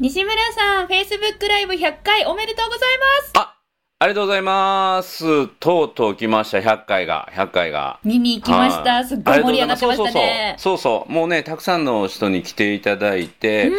西村さん、Facebook ライブ100回おめでとうございますあ、ありがとうございます。とうとう来ました、100回が、100回が。見に行きました。はいすっごい盛り上がってましたね。そうそうそうそうそう。もうね、たくさんの人に来ていただいて、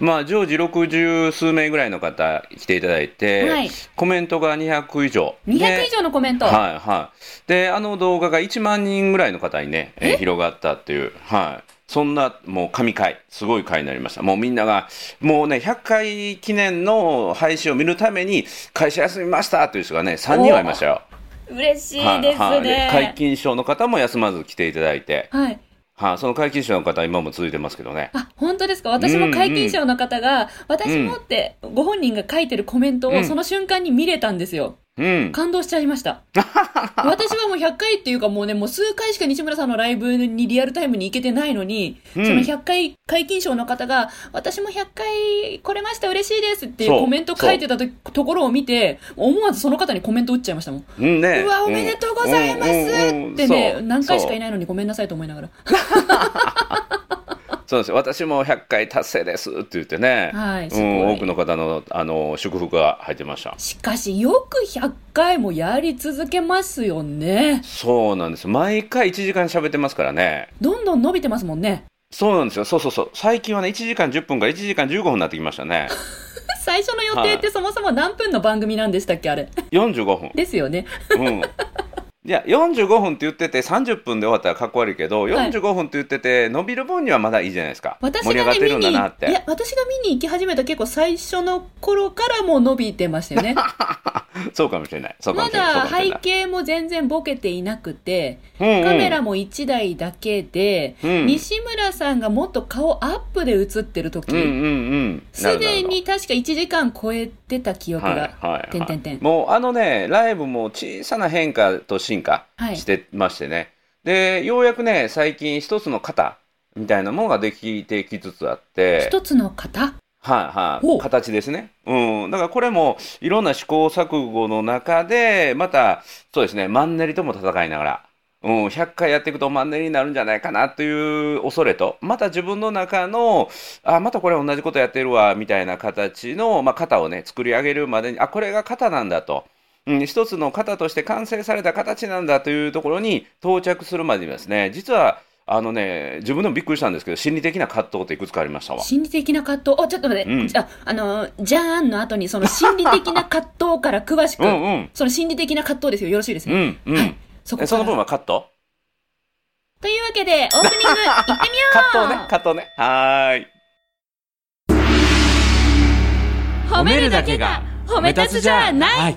まあ、常時60数名ぐらいの方来ていただいて、はいコメントが200以上。200以上のコメント。はいはい。で、あの動画が1万人ぐらいの方にね、えー広がったっていう、はい。そんな、もう神回、すごい回になりました。もうみんなが、もうね、100回記念の配信を見るために、会社休みましたという人がね、3人はいましたよ。嬉しいはいですはいでね。皆勤賞の方も休まず来ていただいて、はい。はい、その皆勤賞の方は今も続いてますけどね。あ、本当ですか？私も皆勤賞の方が、私もって、ご本人が書いてるコメントうんをその瞬間に見れたんですよ。うん。感動しちゃいました。私はもう100回っていうかもうね、もう数回しか西村さんのライブにリアルタイムに行けてないのに、うんその100回皆勤賞の方が、私も100回来れました嬉しいですっていうコメント書いてたとところを見て、思わずその方にコメント打っちゃいましたもん。うんね。うわ、おめでとうございますってね、何回しかいないのにごめんなさいと思いながら。そうですよ私も100回達成ですって言ってね、はいうん、多くの方のあの祝福が入ってました。しかし、よく100回もやり続けますよね。そうなんです毎回1時間喋ってますからね。どんどん伸びてますもんね。そうなんですよ。そうそうそう。最近はね、1時間10分から1時間15分になってきましたね。最初の予定ってそもそも何分の番組なんでしたっけあれ。45分。ですよね。うん。いや、45分って言ってて30分で終わったらかっこ悪いけど、はい45分って言ってて、伸びる分にはまだいいじゃないですか。私盛り上がってるんだなって。いや私が見に行き始めた結構最初の頃からもう伸びてましたよね そうかもしれない。まだ背。景も全然ボケていなくてうんうんカメラも1台だけで、うん西村さんがもっと顔アップで映ってる時うんうんうん。すで、に確か1時間超えてた記憶はいが、はいはい、てんてんてんもうあのね、ライブも小さな変化と進化はいしてましてね。で、ようやくね、最近一つの型みたいなものができてきつつあって、一つの方はいはい、形ですね。うん。だからこれもいろんな試行錯誤の中で、また、そうですね、マンネリとも戦いながら、うん、100回やっていくとマンネリになるんじゃないかなという恐れと、また自分の中の、あ、またこれ同じことやってるわ、みたいな形の、まあ、型をね、作り上げるまでに、あ、これが型なんだと。うん、一つの型として完成された形なんだというところに到着するまでにですね、実は、あのね、自分でもびっくりしたんですけど、心理的な葛藤っていくつかありましたわ。心理的な葛藤？おちょっと待って、うんああのじゃーんの後にその心理的な葛藤から詳しくうんうん。その心理的な葛藤ですよよろしいですね、うん、うん。はいそこその分はカットというわけでオープニング 行ってみようカットをね、カットをね。はーい。褒めるだけが褒め立つじゃない、い。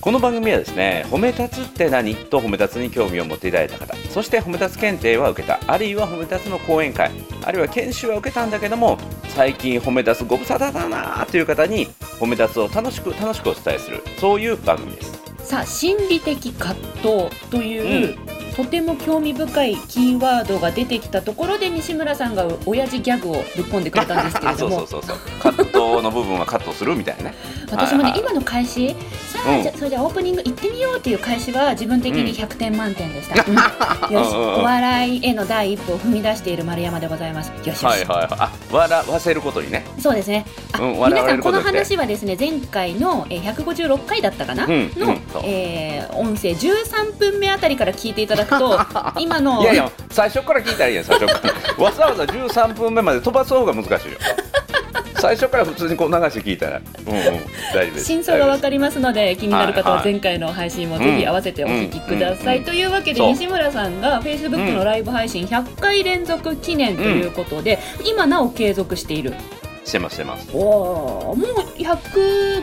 この番組はですね、褒め立つって何？と褒め立つに興味を持っていただいた方、そして褒め立つ検定は受けた、あるいは褒め立つの講演会、あるいは研修は受けたんだけども、最近褒め立つご無沙汰だなという方に、褒め立つを楽しく楽しくお伝えする、そういう番組です。さあ心理的葛藤という、とても興味深いキーワードが出てきたところで西村さんが親父ギャグをぶっ込んでくれたんですけれ あ、そうどもそうそうそう。葛藤の部分はカットするみたいな。ね。私もね、はいはい。今の開始さあ、うん。じゃあそれじゃあオープニング行ってみようっていう開始は自分的に100点満点でした、うん。よし。お笑いへの第一歩を踏み出している丸山でございます。よしよし、はいはいはい。あ、笑わせることにね。そうですね。あ、うん皆さんこの話はですね前回の、えー、156回だったかな、うんうんえー音声13分目あたりから聞いていただくと 今のいやいや、最初から聞いたらいいやん、最初から。わざわざ13分目まで飛ばす方が難しいよ。最初から普通にこう流して聞いたら、うんうん、大丈夫です。真相がわかりますので気になる方は前回の配信もぜひ合わせてお聞きください、うんというわけで西村さんが Facebook のライブ配信100回連続記念ということで、今なお継続しているしてます、してます。おおもう105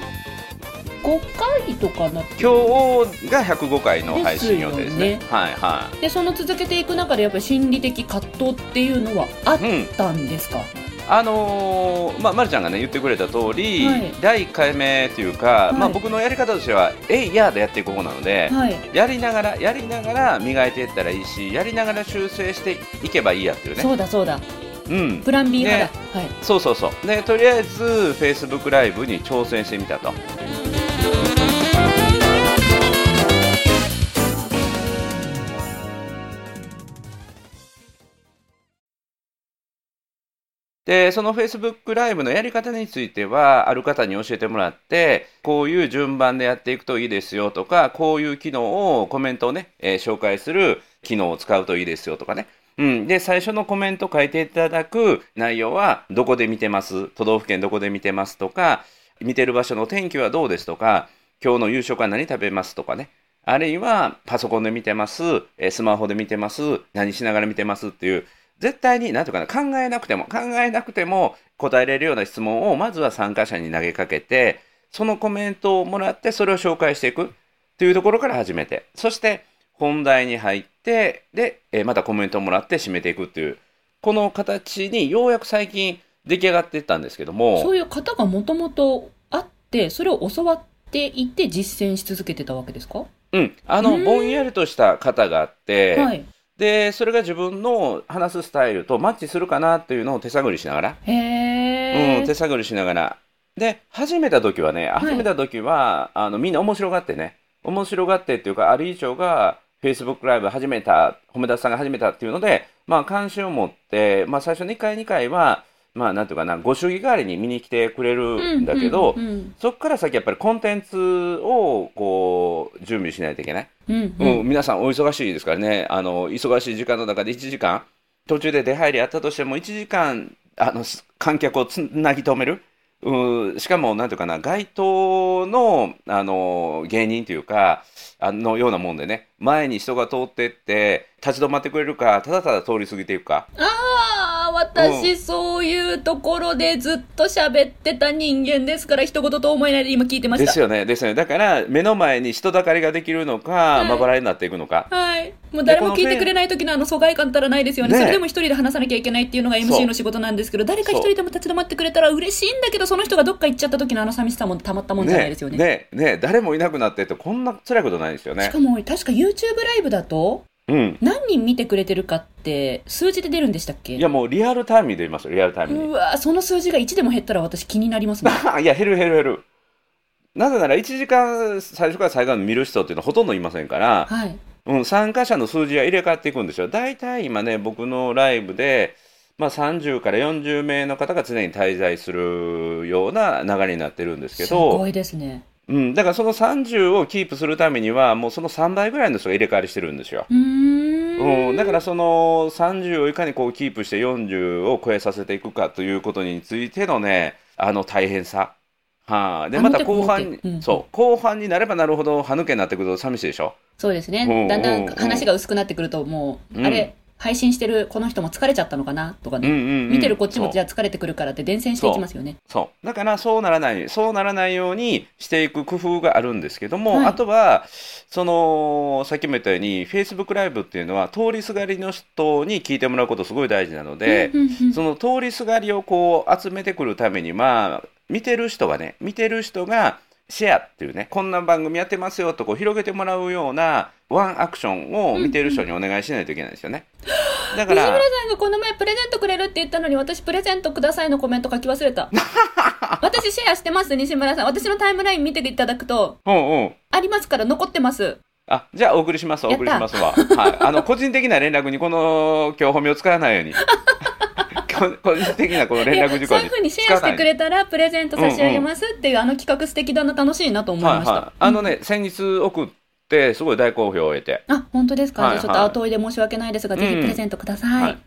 回とかなって今日が105回の配信予定ですね。ですよはいはでその続けていく中でやっぱり心理的葛藤っていうのはあっい。うん。たんですか、あのーまあ、まるちゃんがね言ってくれた通り、はい。第1回目というか、まあ、はい僕のやり方としては「えいや」でやっていこうなので、はい。やりながらやりながら磨いていったらいいしやりながら修正していけばいいやっていうね。そうだそうだ。うん。プラン B 派だ、はい。そうそうそう。でとりあえず Facebook ライブに挑戦してみたとでその Facebook ライブのやり方についてはある方に教えてもらってこういう順番でやっていくといいですよとかこういう機能をコメントをね、えー紹介する機能を使うといいですよとかね。うん、で最初のコメント書いていただく内容はどこで見てます？都道府県どこで見てますとか見てる場所の天気はどうですとか今日の夕食は何食べますとかね。あるいはパソコンで見てます？スマホで見てます？何しながら見てます？っていう絶対に何とかな考えなくても考えなくても答えれるような質問をまずは参加者に投げかけてそのコメントをもらってそれを紹介していくというところから始めてそして本題に入ってで、えーまたコメントをもらって締めていくっていうこの形にようやく最近出来上がっていったんですけどもそういう方がもともとあってそれを教わっていて実践し続けてたわけですか？うん、あのうん。ぼんやりとした方があって、はいでそれが自分の話すスタイルとマッチするかなっていうのを手探りしながら。へえ、うん、手探りしながら。で、始めた時はね、い。始めた時は、あの、みんな面白がってね、面白がってっていうか、ある以上が、Facebook ライブ始めた、褒め出しさんが始めたっていうので、まあ、関心を持って、まあ、最初の1回、2回は、まあ、なんていうかな、ご祝儀代わりに見に来てくれるんだけど、うんうんそこから先やっぱりコンテンツを、こう、準備しないといけない。うんううんん、皆さんお忙しいですからね、あの、忙しい時間の中で1時間、途中で出入りあったとしても1時間、あの、す観客をつなぎ止める。うん、しかも、なんていうかな、街頭の、あの、芸人というか、あのようなもんでね、前に人が通ってって、立ち止まってくれるか、ただただ通り過ぎていくか。ああ私、そういうところでずっと喋ってた人間ですから一言と思えないで今聞いてましたですよね、ですよね。だから、目の前に人だかりができるのか、いまばらになっていくのか。はい。もう誰も聞いてくれない時のあの疎外感ったらないですよね。ねそれでも一人で話さなきゃいけないっていうのが MC の仕事なんですけど、誰か一人でも立ち止まってくれたら嬉しいんだけど、その人がどっか行っちゃった時のあの寂しさもたまったもんじゃないですよね。ねね誰もいなくなってって、こんな辛いことないですよねしか。も、確か YouTube ライブだと、うん。何人見てくれてるかって、数字で出るんでしたっけ？いやもうリアルタイムに出ますよ、リアルタイムに。うわその数字が1でも減ったら私気になりますもん。いや、減る減る減る。なぜなら1時間最初から最後まで見る人っていうのはほとんどいませんから、はい。うん、参加者の数字は入れ替わっていくんですよ。大体今ね、僕のライブで、まあ、30から40名の方が常に滞在するような流れになってるんですけすごど、いですね。うん、だからその30をキープするためには、もうその3倍ぐらいの人が入れ替わりしてるんですよ。うーん。うん、だからその30をいかにこうキープして40を超えさせていくかということについてのねあの大変さ。はあ、であまた後半に、うんそう後半になればなるほど歯抜けになってくると寂しいでしょ？そうですね。うんだんだうんん話が薄くなってくると、もう、うんあれ、配信してるこの人も疲れちゃったのかなとかね。うんうんうん見てるこっちもじゃあ疲れてくるからって伝染していきますよね。そうだからそうならないそうならないようにしていく工夫があるんですけども、はいあとはそのさっきも言ったように Facebook ライブっていうのは通りすがりの人に聞いてもらうことすごい大事なので。うんうんうんその通りすがりをこう集めてくるためには見てる人がね見てる人がシェアっていうねこんな番組やってますよとこう広げてもらうようなワンアクションを見てる人にお願いしないといけないんですよね。だから西村さんがこの前プレゼントくれるって言ったのに私プレゼントくださいのコメント書き忘れた。私シェアしてます、西村さん。私のタイムライン見ていただくと、うんうんありますから残ってます。あじゃあお送りしますお送りしますわ。はい、あの個人的な連絡にこの今日褒めを使わないようにこ 個人的なこの連絡事項にそういうふうにシェアしてくれたらプレゼント差し上げますっていう、あの企画素敵だな楽しいなと思いました。はいはい、あのね、先日送ってすごい大好評を得て。あ、本当ですか、はいじゃあちょっと後追いで申し訳ないですが、ぜひプレゼントください。はい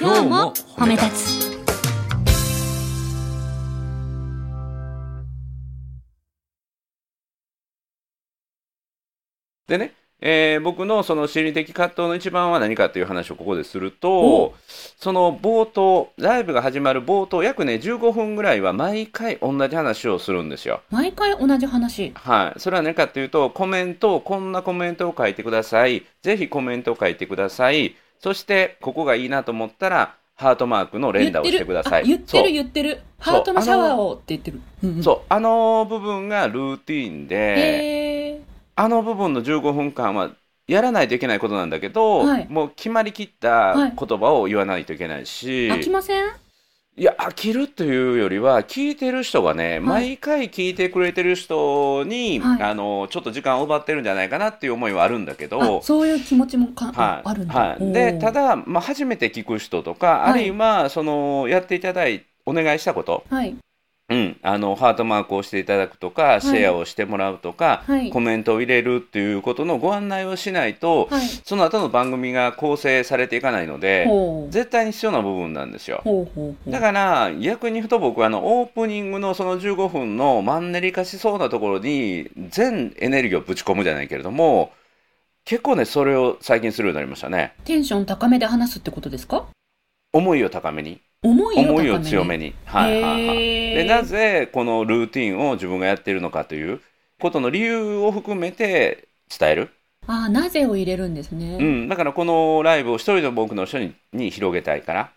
今日も褒め立つ。でね、えー僕のその心理的葛藤の一番は何かという話をここでするおとその冒頭ライブが始まる冒頭約ね15分ぐらいは毎回同じ話をするんですよ。毎回同じ話。はい、それは何かというとコメントをこんなコメントを書いてください。ぜひコメントを書いてください。そしてここがいいなと思ったらハートマークの連打をしてください。あ言ってる言ってる。ハートのシャワーをって言ってる。そう。あの部分がルーティンであの部分の15分間はやらないといけないことなんだけど、はい。もう決まりきったはい。言葉を言わないといけないし、飽きません？いや飽きるというよりは聞いてる人がね、毎回聞いてくれてる人に、はい。あのちょっと時間を奪ってるんじゃないかなっていう思いはあるんだけあど。そういう気持ちもか、はい。あるんだ。はい、でた、だ、まあ、初めて聞く人とか、はいあるいはそのやっていただいお願いしたこと、はい。うん、あのハートマークをしていただくとか、い。シェアをしてもらうとか、はい。コメントを入れるっていうことのご案内をしないと、はい。その後の番組が構成されていかないので。絶対に必要な部分なんですよ。だから逆に言うと僕はあのオープニングのその15分のマンネリ化しそうなところに全エネルギーをぶち込むじゃないけれども結構ねそれを最近するようになりましたね。テンション高めで話すってことですか？思いを高めに思い思いを強めに。はいはいはい。でなぜこのルーティンを自分がやっているのかということの理由を含めて伝える、ああ、なぜを入れるんですね。うん、だからこのライブを一人でも多くの人にに広げたいから、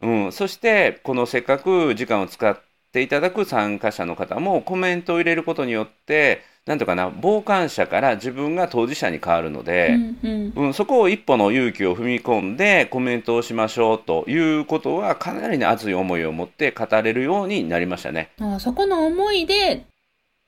うん、そしてこのせっかく時間を使っていただく参加者の方もコメントを入れることによってなんとかな傍観者から自分が当事者に変わるので、うんうん。うん、そこを一歩の勇気を踏み込んでコメントをしましょうということはかなりの熱い思いを持って語れるようになりましたね。ああそこの思いで、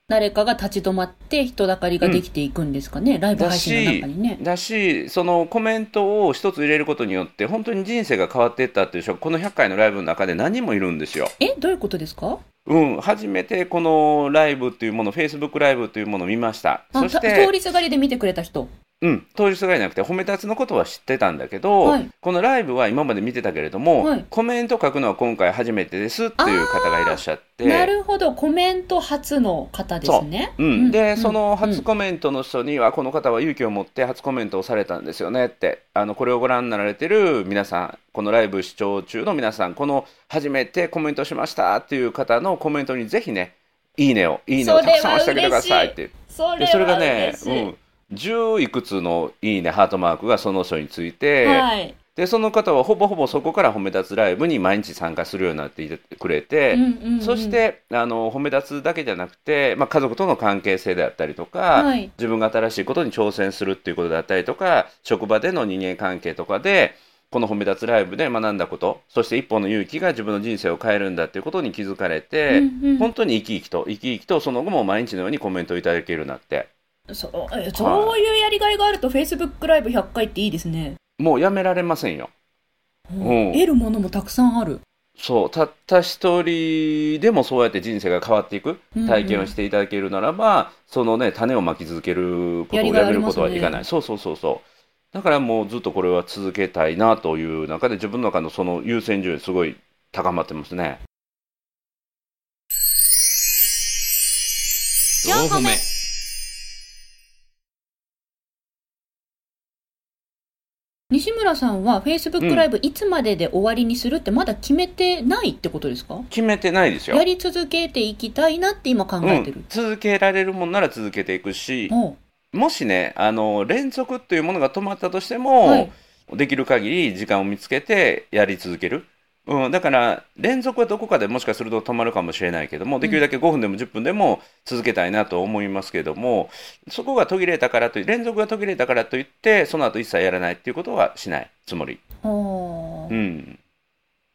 誰かが立ち止まって人だかりができていくんですかね、ライブ配信の中にね。だしそのコメントを一つ入れることによって本当に人生が変わっていったっていう人がこの100回のライブの中で何人もいるんですよ。え、どういうことですか？うん、初めてこのライブっていうもの、Facebook ライブというものを見ましたそして通、りすがりで見てくれた人。うん、当日がいなくて、褒め立つのことは知ってたんだけど、はい。このライブは今まで見てたけれども、はい。コメント書くのは今回初めてですっていう方がいらっしゃって、なるほど、コメント初の方ですね。う。ん、で、そのうん。初コメントの人には、この方は勇気を持って初コメントをされたんですよねって、あのこれをご覧になられてる皆さん、このライブ視聴中の皆さん、この初めてコメントしましたっていう方のコメントにぜひね、いいねを、いいねをたくさん押してあげてくださいって。そでそれがねうん、10いくつのいいね、ハートマークがその人について、はい。でその方はほぼほぼそこから褒め立つライブに毎日参加するようになっていてくれて、そしてあの褒め立つだけじゃなくて、まあ、家族との関係性であったりとか、はい。自分が新しいことに挑戦するっていうことであったりとか職場での人間関係とかでこの褒め立つライブで学んだことそして一歩の勇気が自分の人生を変えるんだっていうことに気づかれて、うんうん。本当に生き生きと生き生きとその後も毎日のようにコメントをいただけるようになってそうえそういうやりがいがあると Facebook ライブ100回っていいですね。もうやめられませんよ。うん。得るものもたくさんある。そうたった一人でもそうやって人生が変わっていく。うん体験をしていただけるならば、そのね種をまき続けることやりをやめることはいかない、そうそうそうそう。だからもうずっとこれは続けたいなという中で自分の中のその優先順位すごい高まってますね。4歩目西村さんは Facebook ライブいつまでで終わりにするってまだ決めてないってことですか、決めてないですよ。やり続けていきたいなって今考えてる。うん。、続けられるもんなら続けていくしおう。もしねあの連続っていうものが止まったとしても、はい。できる限り時間を見つけてやり続ける、うん、だから連続はどこかでもしかすると止まるかもしれないけどもできるだけ5分でも10分でも続けたいなと思いますけれどもそこが途切れたからとい連続が途切れたからといってその後一切やらないっていうことはしないつもり、ほううん、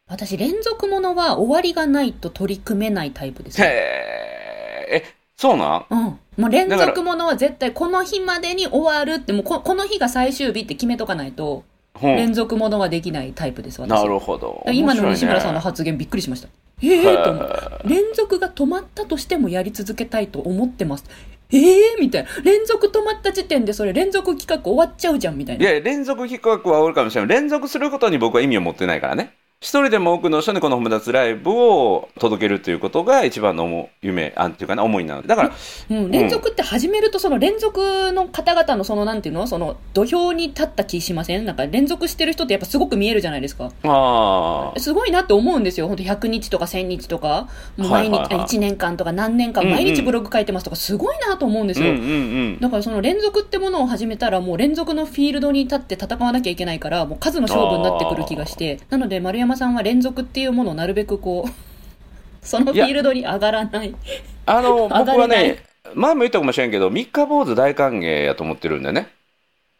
私連続ものは終わりがないと取り組めないタイプですへね。ええそうなん？うん。もう連続ものは絶対この日までに終わるって、もうここの日が最終日って決めとかないと、連続ものはできないタイプです、私。なるほど今の西村さんの発言びっくりしました。ええと思って。連続が止まったとしてもやり続けたいと思ってます。ええみたいな。連続止まった時点でそれ連続企画終わっちゃうじゃんみたいな。いや連続企画はおるかもしれない連続することに僕は意味を持ってないからね一人でも多くの人にこの褒め立つライブを届けるということが一番の夢、あんっていうかな、思いなので。だから、うん、連続って始めると、その連続の方々のその、なんていうのその、土俵に立った気しません？なんか連続してる人ってやっぱすごく見えるじゃないですか。ああ、すごいなって思うんですよ。本当100日とか1000日とか、もう毎日、はいはいはい1年間とか何年間、毎日ブログ書いてますとか、すごいなと思うんですよ。うんうんうん。だからその連続ってものを始めたらもう連続のフィールドに立って戦わなきゃいけないからもう数の勝負になってくる気がしてなので丸山さんは連続っていうものをなるべくこう そのフィールドに上がらない。あの、僕はね、前も言ったかもしれんけど、三日坊主大歓迎やと思ってるんでね。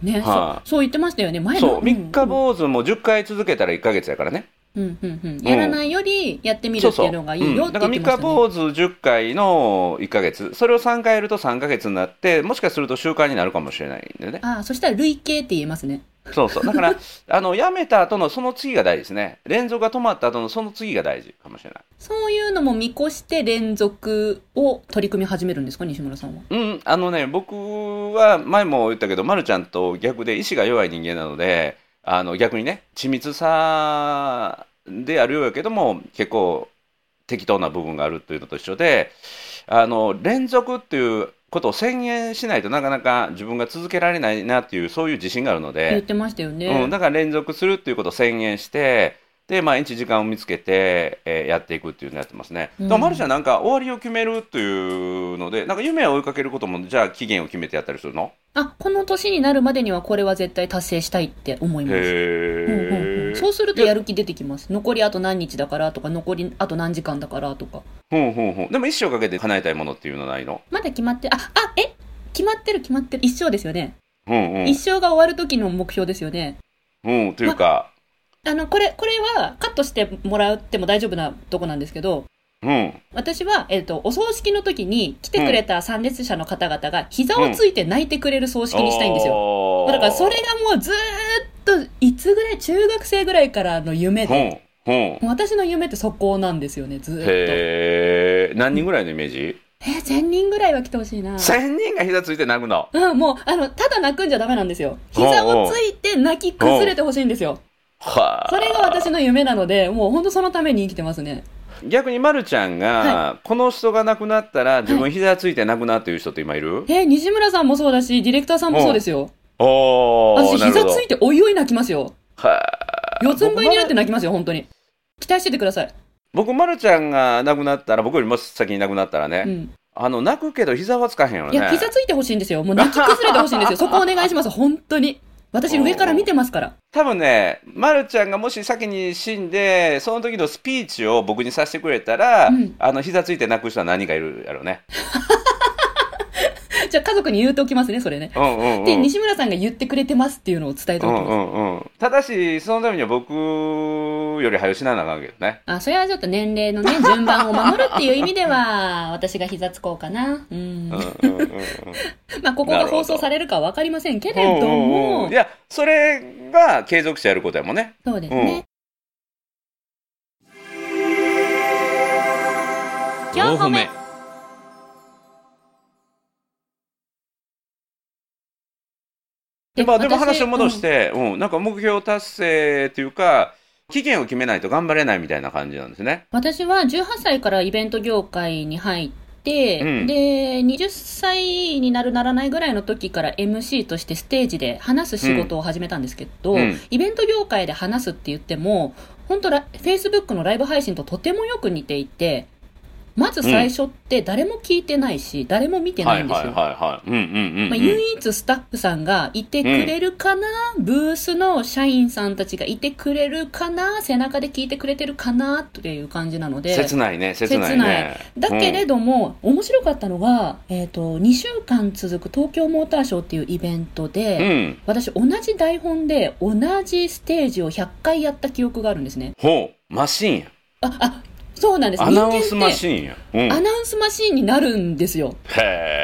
ね、はいそうそう言ってましたよね。前そう、ん。三日坊主も10回続けたら1ヶ月やからね。うんうんうん。やらないよりやってみるっていうのがいいよって三言ってましたね、日坊主10回の1ヶ月、それを3回やると3ヶ月になって、もしかすると習慣になるかもしれないんでね。ああそしたら累計って言えますねそうそう。だから、あの、やめた後のその次が大事ですね。連続が止まった後のその次が大事かもしれない。そういうのも見越して連続を取り組み始めるんですか西村さんは？うん、あのね、僕は前も言ったけど、まるちゃんと逆で意志が弱い人間なので、あの逆にね、緻密さであるようやけども、結構適当な部分があるというのと一緒で、あの連続っていうことを宣言しないとなかなか自分が続けられないなっていう、そういう自信があるので、言ってましたよね、うん、だから連続するっていうことを宣言して、で、毎日時間を見つけて、えーやっていくっていうのをやってますね。うん。だから、マルちゃんなんか終わりを決めるっていうので、なんか夢を追いかけることも、じゃあ期限を決めてやったりするの？あこの年になるまでにはこれは絶対達成したいって思います。うんうんそうするとやる気出てきます。残りあと何日だからとか残りあと何時間だからとか。ほんほんほん。でも一生かけて叶えたいものっていうのはないの？まだ決まってああえ？決まってる決まってる。一生ですよね、うんうん。一生が終わる時の目標ですよね。うん、というか、あのこれこれはカットしてもらっても大丈夫なとこなんですけどうん。私は、えっとお葬式の時に来てくれた参列者の方々が膝をついて泣いてくれる葬式にしたいんですよ、よだからそれがもうずーっといつぐらい中学生ぐらいからの夢で、ほん。私の夢ってそこなんですよねずーっとへえ。何人ぐらいのイメージ？えー、1000人ぐらいは来てほしいな。?1000 人が膝ついて泣くの？うん、もう、あの、ただ泣くんじゃダメなんですよ。膝をついて泣き崩れてほしいんですよ。はあ。それが私の夢なので、もう本当そのために生きてますね。逆にまるちゃんが、はこの人が亡くなったら自分膝ついて亡くなっていう人って今いる、えー、西村さんもそうだし、ディレクターさんもそうですよ。おー私、膝ついておいおい泣きますよ。は四つん這いになって泣きますよ、本当に。期待しててください。僕、まるちゃんが亡くなったら、僕よりも先に亡くなったらね、うん。あの、泣くけど膝はつかへんよね。いや、膝ついてほしいんですよ。もう泣き崩れてほしいんですよ。そこお願いします、本当に。私、上から見てますから。多分ね、まるちゃんがもし先に死んで、その時のスピーチを僕にさせてくれたら、うんあの、膝ついて泣く人は何人かいるやろうね。じゃあ、家族に言うておきますね、それね。うんうんうん。で、西村さんが言ってくれてますっていうのを伝えておきます。うんうんうん。ただし、そのためには僕より早く死ななあかんけどね。あ、それはちょっと年齢のね、順番を守るっていう意味では、私が膝つこうかな。うん。うんうんうんうん。まあ、ここが放送されるかはわかりませんけれどうんうんもうんい、や、それが継続してやることやもんね。そうですね。今日褒めまあでも私話を戻して、うん、なんか目標達成っていうか、期限を決めないと頑張れないみたいな感じなんですね。私は18歳からイベント業界に入って、うん。で、20歳になるならないぐらいの時から MC としてステージで話す仕事を始めたんですけど、うん。イベント業界で話すって言っても、本当ラ Facebook のライブ配信ととてもよく似ていて、まず最初って誰も聞いてないし、誰も見てないんですよ。はいはいはいはい。うんうんうん、うん。まあ、唯一スタッフさんがいてくれるかな、ブースの社員さんたちがいてくれるかな背中で聞いてくれてるかなっていう感じなので。切ないね、切ないね。だけれども、面白かったのが、えっ、と、2週間続く東京モーターショーっていうイベントうん、で、うん。私同じ台本で同じステージを100回やった記憶があるんですね。ほう、マシンや。あ、あ、そうなんです。アナウンスマンシンや。うん。アナウンスマシーンになるんですよ。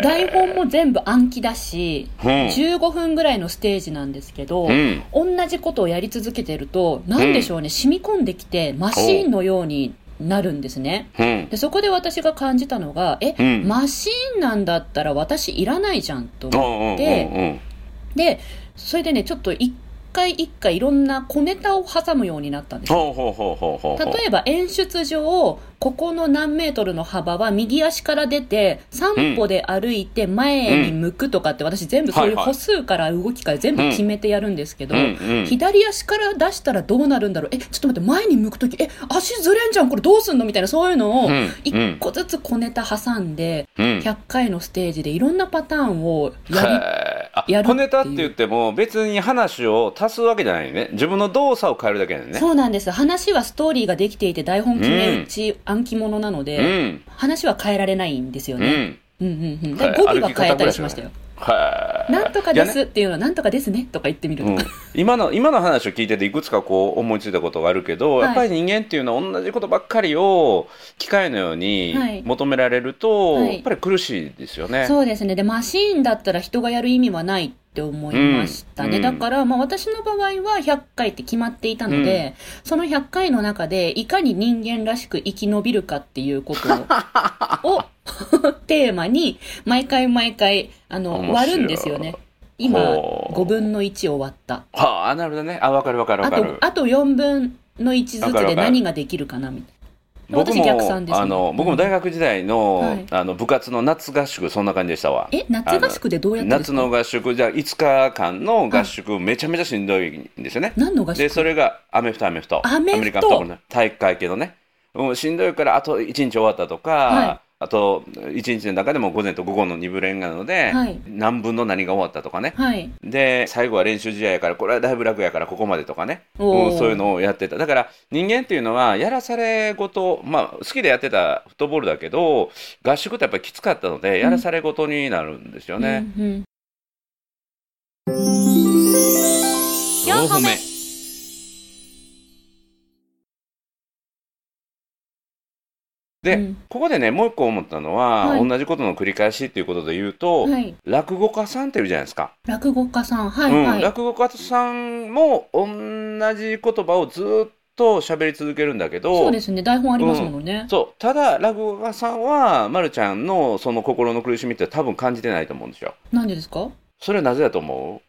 台本も全部暗記だし、うん。15分ぐらいのステージなんですけど、うん。同じことをやり続けてると、なんでしょうね、染み込んできて、マシーンのようになるんですね。うん。でそこで私が感じたのが、え、うんマシーンなんだったら私いらないじゃんと思って。で、それでね、ちょっと一回1回いろんな小ネタを挟むようになったんですよ。例えば演出上、ここの何メートルの幅は右足から出て、3歩で歩いて前に向くとかって私全部そういう歩数から動きから全部決めてやるんですけど、左足から出したらどうなるんだろう？え、ちょっと待って、前に向くとき、え、足ずれんじゃんこれどうすんの？みたいなそういうのをうん一個ずつ小ネタ挟んで、うん。100回のステージでいろんなパターンをややる小ネタって言っても別に話を足すわけじゃないね自分の動作を変えるだけだよねそうなんです。話はストーリーができていて台本決め打ち、暗記物なのうで、ん話は変えられないんですよね。うんうんうんうん。はいだから語尾は変えたりしましたよ。はいなんとかですっていうのは、なんとかですねとか言ってみるとうん、今の今の話を聞いてていくつかこう思いついたことがあるけど、はい。やっぱり人間っていうのは同じことばっかりを機械のようはい。に求められると、はい。やっぱり苦しいですよね。そうですね。で、マシーンだったら人がやる意味はないって思いましたね。うん。だから、まあ私の場合は100回って決まっていたので、その100回の中でいかに人間らしく生き延びるかっていうことを、を テーマに、毎回毎回、あの、割るんですよね。今、ほう5分の1終わった。はあ、なるほどね。あ、わかるわかるわあとかる、。あと4分の1ずつで何ができるかなみたいな。僕私逆算ですねもあの僕も大学時代の,、はいあの部活の夏合宿そんな感じでしたわ。え、夏合宿でどうやって夏の合宿じゃあ5日間の合宿、めちゃめちゃしんどいんですよね。何の合宿？でそれがアメフトアメフトアメリカンフットボールの体育会系のね、うん、しんどいからあと1日終わったとか、はいあと1日の中でも午前と午後の2部練なので、はい。何分の何が終わったとかね。はい。で最後は練習試合やからこれはだいぶ楽やからここまでとかね、うん、そういうのをやってた。だから人間っていうのはやらされごとまあ好きでやってたフットボールだけど合宿ってやっぱりきつかったのでやらされごとになるんですよね。うんうん。4歩目で、うんここでねもう一個思ったのは、はい同じことの繰り返しっていうことで言うと、はい。落語家さんっているじゃないですか、落語家さん。はいうんはい。落語家さんも同じ言葉をずっと喋り続けるんだけどそうですね。台本ありますものね。そうただ落語家さんは、ま、るちゃんのその心の苦しみって多分感じてないと思うんですよなんでですか？それはなぜだと思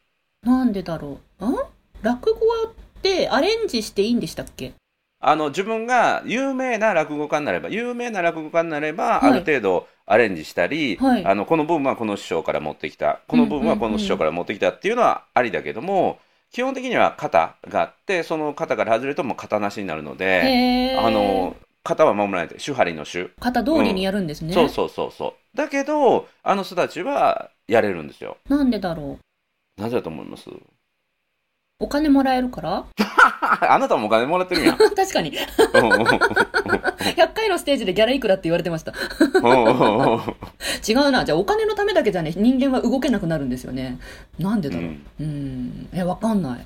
なんでだろう？ん？落語ってアレンジしていいんでしたっけ？うあの自分が有名な落語家になれば有名な落語家になれば、はい。ある程度アレンジしたり、はい。あのこの部分はこの師匠から持ってきたこの部分はこの師匠から持ってきたっていうのはありだけども、基本的には型があってその型から外れるともう型なしになるので、へー。あの型は守らないで手張りの手、型通りにやるんですね。そうそうそうそう。だけどあの人たちはやれるんですよ。なんでだろなぜだと思います？う。お金もらえるから？あなたもお金もらってるやん 確かに。うんうんうん100回のステージでギャラいくらって言われてました。違うな。じゃあお金のためだけじゃね、人間は動けなくなるんですよね。なんでだろう？うんうん。え、わかんない。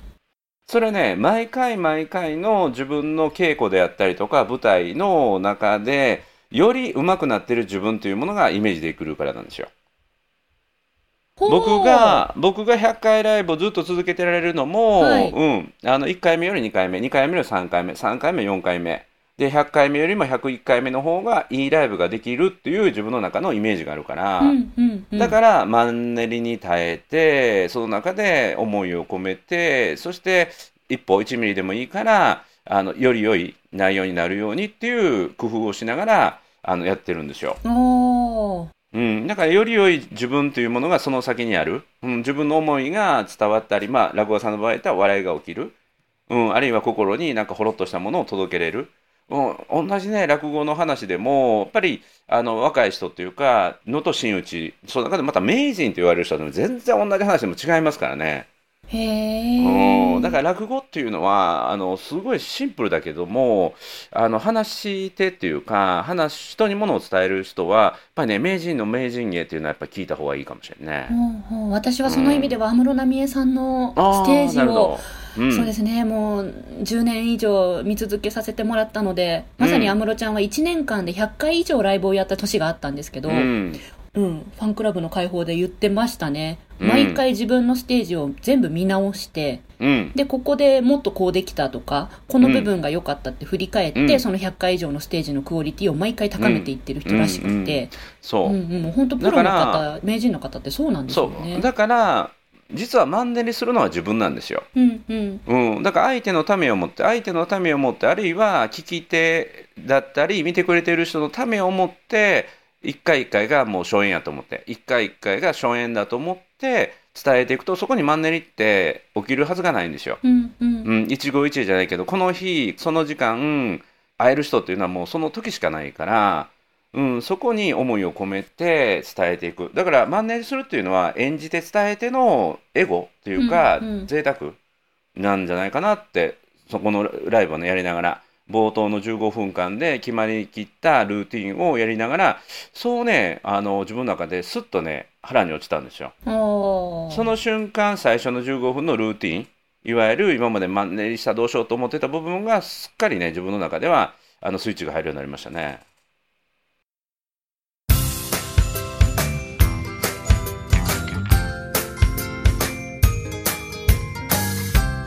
それね毎回毎回の自分の稽古であったりとか舞台の中でより上手くなってる自分というものがイメージできるからなんですよ。僕が僕が100回ライブをずっと続けてられるのも、はい。うん、あの1回目より2回目2回目より3回目3回目4回目。で100回目よりも101回目の方がいいライブができるっていう自分の中のイメージがあるから、うんうんうん、だからマンネリに耐えてその中で思いを込めてそして一歩1ミリでもいいからあのより良い内容になるようにっていう工夫をしながらあのやってるんですよ。うん、だからより良い自分というものがその先にある、うん、自分の思いが伝わったり、まあ、落語家さんの場合だったら笑いが起きる、うん、あるいは心になんかほろっとしたものを届けれる、うん、同じね落語の話でもやっぱりあの若い人というか能登真打ちその中でまた名人と言われる人でも全然同じ話でも違いますからね。へえ。うん。だから落語っていうのはあのすごいシンプルだけどもあの話し手っていうか話人にものを伝える人はやっぱりね名人の名人芸っていうのはやっぱ聞いた方がいいかもしれないう私はその意味では安室奈美恵さんのステージをうん、そうですね。もう10年以上見続けさせてもらったのでまさに安室ちゃんは1年間で100回以上ライブをやった年があったんですけど、うんうん、ファンクラブの開放で言ってましたね。うん。毎回自分のステージを全部見直して、うん。で、ここでもっとこうできたとか、この部分が良かったって振り返って、うん。その100回以上のステージのクオリティを毎回高めていってる人らしくて、そう。う、んうん、もう本当プロの方、名人の方ってそうなんですそよね。う。だから実はマンネリするのは自分なんですよ。うんうん。うん、だから相手のためを持って相手のためを持ってあるいは聞き手だったり見てくれてる人のためを持って一回一回がもう初演やと思って。一回一回が初演だと思って伝えていくとそこにマンネリって起きるはずがないんですよ。うんうん。うん、一期一会じゃないけどこの日その時間会える人っていうのはもうその時しかないから、うん、そこに思いを込めて伝えていく。だからマンネリするっていうのは演じて伝えてのエゴっていうか、うんうん。贅沢なんじゃないかなってそこのライブをねやりながら冒頭の15分間で決まりきったルーティンをやりながらそうねあの自分の中ですっとね腹に落ちたんですよ。その瞬間最初の15分のルーティンいわゆる今までマンネリしたどうしようと思ってた部分がすっかりね自分の中ではあのスイッチが入るようになりましたね。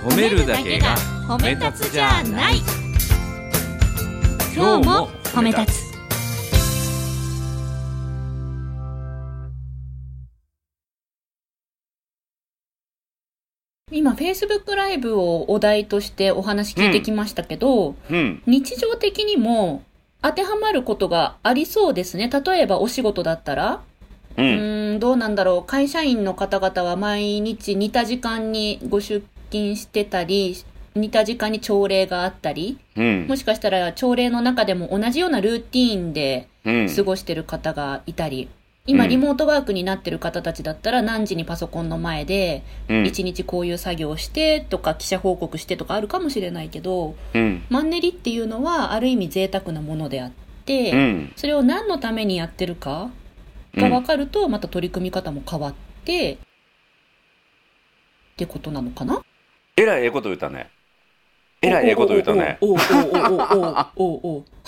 褒めるだけが褒め立つじゃない今日も褒め立つ。今 Facebook ライブをお題としてお話聞いてきましたけど、うん。日常的にも当てはまることがありそうですね。例えばお仕事だったらううんーんどうなんだろう。会社員の方々は毎日似た時間にご出勤してたり似た時間に朝礼があったりうん。もしかしたら朝礼の中でも同じようなルーティーンでうん。過ごしてる方がいたり、今うん。リモートワークになってる方たちだったら何時にパソコンの前でうん。一日こういう作業をしてとか記者報告してとかあるかもしれないけどうん。マンネリっていうのはある意味贅沢なものであって、うん。それを何のためにやってるかが分かるとまた取り組み方も変わってってことなのかな？えらいええこと言ったね。えらいええこと言うとね。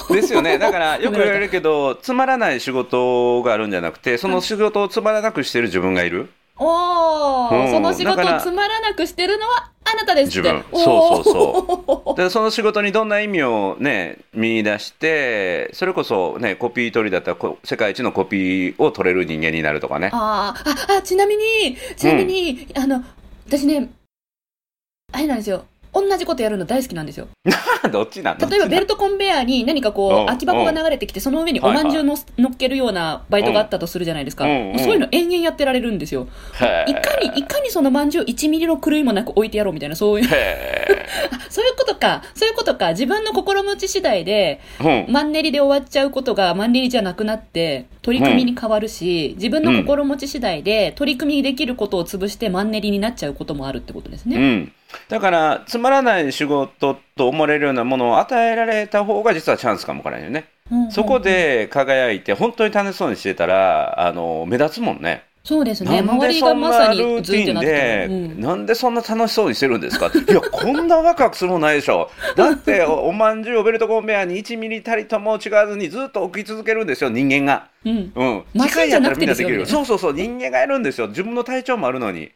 ですよね。だからよく言われるけど、つまらない仕事があるんじゃなくて、その仕事をつまらなくしてる自分がいる。おお、その仕事をつまらなくしてるのはあなたですって自分そうそうそうでその仕事にどんな意味をね見出してそれこそねコピー取りだったら世界一のコピーを取れる人間になるとかねあああちなみにちなみに、うん、あの私ねあれなんですよ同じことやるの大好きなんですよ。どっちなん例えばベルトトコンベヤーに何かこう空き箱が流れてきてその上におまんじゅうの乗っけるようなバイトがあったとするじゃないですか、そういうの延々やってられるんですよ。いかにいかにそのまんじゅう1ミリの狂いもなく置いてやろうみたいなそういう そういうことか。そういうことか。自分の心持ち次第でうん。マンネリで終わっちゃうことがマンネリじゃなくなって取り組みに変わるし、自分の心持ち次第で取り組みできることを潰してマンネリになっちゃうこともあるってことですね。うん、だからつまらない仕事と思われるようなものを与えられた方が実はチャンスかもわからないよね、うんそこで輝いて本当に楽しそうにしてたらあの目立つもんねそうですね。周りがまさなルーティンでうんなんでそんな楽しそうにしてるんですかいや、こんなワクワクするもんないでしょ。だって、おおまんじゅうをベルトコンベヤーに1ミリたりとも違わずにずっと置き続けるんですよ、人間が。うん。うん。機械やったらみんなできるねそうそうそう、人間がやるんですよ。自分の体調もあるのに。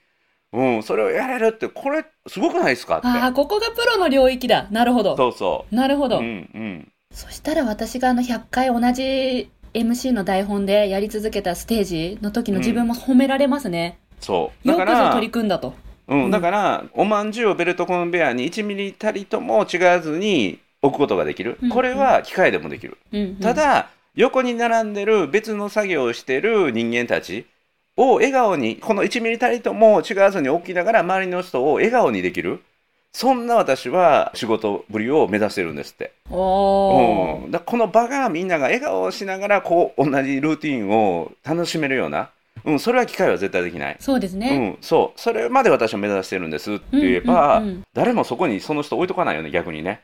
うん、それをやれるって、これ、すごくないですか？って。ああ、ここがプロの領域だ。なるほど。そうそなるほど。う。うん、うん。そしたら私があの100回同じ MC の台本でやり続けたステージの時の自分も褒められますね。そう。だからよくぞ取り、組んだと。うん、うんだから、おまんじゅうをベルトコンベヤーに1ミリたりとも違わずに置くことができるうん。これは機械でもできる。うんうんた、だ、横に並んでる別の作業をしてる人間たちを笑顔に、この1ミリたりとも違わずに置きながら周りの人を笑顔にできる。そんな私は仕事ぶりを目指してるんですって。おーうん、だこの場がみんなが笑顔をしながらこう同じルーティンを楽しめるような、うん、それは機械は絶対できない。そうですね。うん、そうそれまで私は目指してるんですって言えば、誰もそこにその人置いとかないよね逆にね。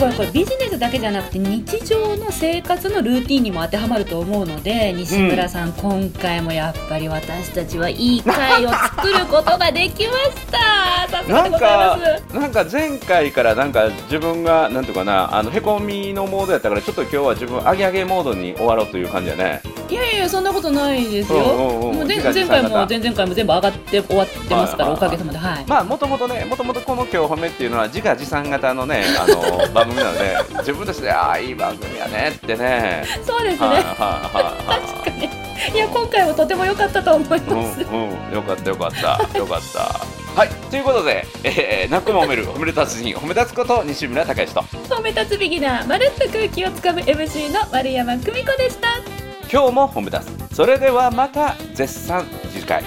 ごいこれビジネスだけじゃなくて日常の生活のルーティンにも当てはまると思うので西村さん、今回もやっぱり私たちはいい会を作ることができました。なんでございかます。なんか前回からなんか自分がなんていうかなあのへこみのモードやったからちょっと今日は自分上げ上げモードに終わろうという感じやね。いやいやそんなことないですよ、うんうんうん。もう前回も前々回も全部上がって終わってますから、おかげさまで。はい、まあもともとねもともとこの今日褒めっていうのは自画自賛型のねあの番組 なので自分たちでああいい番組やねってね。そうですね、はいはいはい確かに。いや今回もとても良かったと思います、うんうんよかったよかったよかった。はいということで、えー、泣くも褒める褒める達人褒め立つこと西村隆之と。褒め立つビギナーまるっと空気をつかむ MC の丸山久美子でした。今日も褒め立つ。それではまた絶賛次回